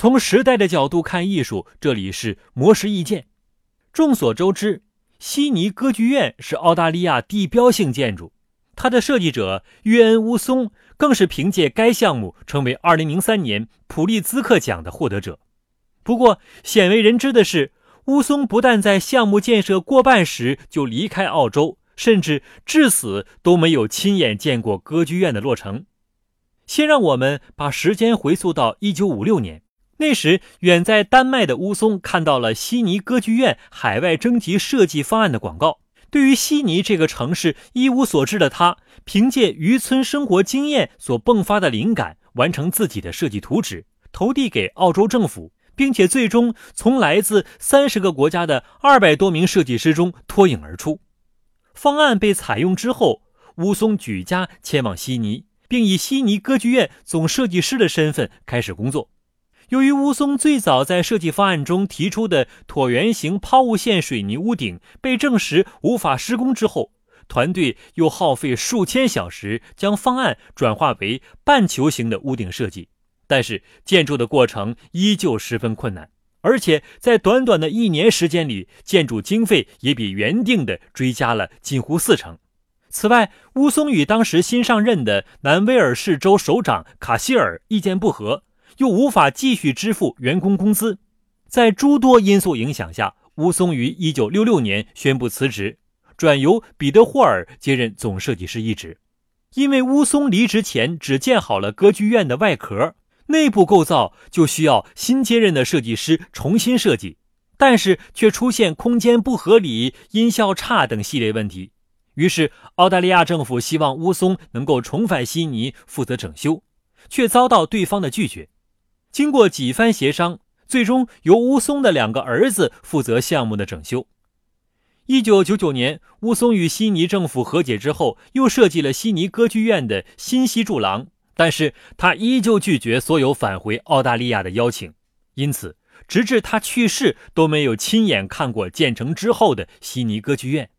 从时代的角度看艺术，这里是魔石意见。众所周知，悉尼歌剧院是澳大利亚地标性建筑，它的设计者约恩·乌松更是凭借该项目成为2003年普利兹克奖的获得者。不过，鲜为人知的是，乌松不但在项目建设过半时就离开澳洲，甚至至死都没有亲眼见过歌剧院的落成。先让我们把时间回溯到1956年。那时，远在丹麦的乌松看到了悉尼歌剧院海外征集设计方案的广告。对于悉尼这个城市一无所知的他，凭借渔村生活经验所迸发的灵感，完成自己的设计图纸，投递给澳洲政府，并且最终从来自三十个国家的二百多名设计师中脱颖而出。方案被采用之后，乌松举家前往悉尼，并以悉尼歌剧院总设计师的身份开始工作。由于乌松最早在设计方案中提出的椭圆形抛物线水泥屋顶被证实无法施工之后，团队又耗费数千小时将方案转化为半球形的屋顶设计。但是建筑的过程依旧十分困难，而且在短短的一年时间里，建筑经费也比原定的追加了近乎四成。此外，乌松与当时新上任的南威尔士州首长卡希尔意见不合。又无法继续支付员工工资，在诸多因素影响下，乌松于一九六六年宣布辞职，转由彼得霍尔接任总设计师一职。因为乌松离职前只建好了歌剧院的外壳，内部构造就需要新接任的设计师重新设计，但是却出现空间不合理、音效差等系列问题。于是，澳大利亚政府希望乌松能够重返悉尼负责整修，却遭到对方的拒绝。经过几番协商，最终由乌松的两个儿子负责项目的整修。一九九九年，乌松与悉尼政府和解之后，又设计了悉尼歌剧院的新西柱廊，但是他依旧拒绝所有返回澳大利亚的邀请，因此直至他去世都没有亲眼看过建成之后的悉尼歌剧院。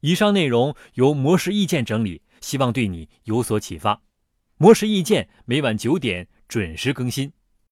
以上内容由模式意见整理，希望对你有所启发。模式意见每晚九点准时更新。